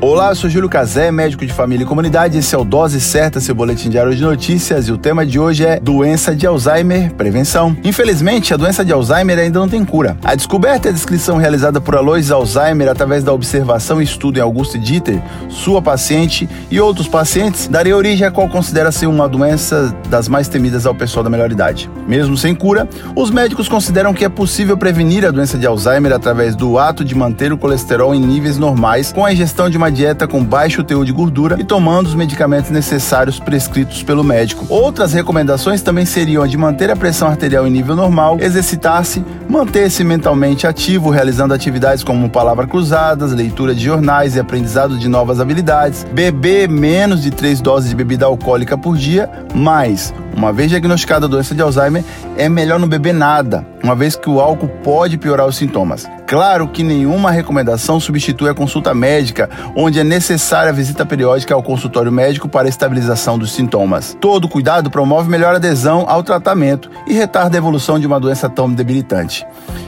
Olá, eu sou Júlio Cazé, médico de família e comunidade. Esse é o Dose Certa, seu boletim diário de notícias. E o tema de hoje é doença de Alzheimer, prevenção. Infelizmente, a doença de Alzheimer ainda não tem cura. A descoberta e a descrição realizada por Alois Alzheimer através da observação e estudo em Auguste Dieter, sua paciente e outros pacientes, daria origem a qual considera ser uma doença das mais temidas ao pessoal da melhor idade. Mesmo sem cura, os médicos consideram que é possível prevenir a doença de Alzheimer através do ato de manter o colesterol em níveis normais com a ingestão de uma dieta com baixo teor de gordura e tomando os medicamentos necessários prescritos pelo médico. Outras recomendações também seriam a de manter a pressão arterial em nível normal, exercitar-se, manter-se mentalmente ativo, realizando atividades como palavras cruzadas, leitura de jornais e aprendizado de novas habilidades, beber menos de três doses de bebida alcoólica por dia, mais uma vez diagnosticada a doença de Alzheimer, é melhor não beber nada, uma vez que o álcool pode piorar os sintomas. Claro que nenhuma recomendação substitui a consulta médica, onde é necessária a visita periódica ao consultório médico para estabilização dos sintomas. Todo cuidado promove melhor adesão ao tratamento e retarda a evolução de uma doença tão debilitante.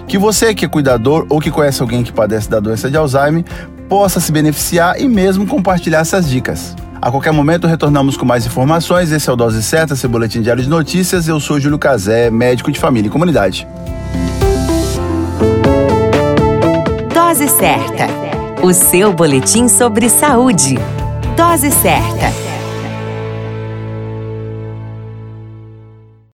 Que você que é cuidador ou que conhece alguém que padece da doença de Alzheimer possa se beneficiar e mesmo compartilhar essas dicas. A qualquer momento retornamos com mais informações. Esse é o Dose Certa, seu boletim diário de notícias. Eu sou Júlio Cazé, médico de família e comunidade. Dose Certa, o seu boletim sobre saúde. Dose Certa.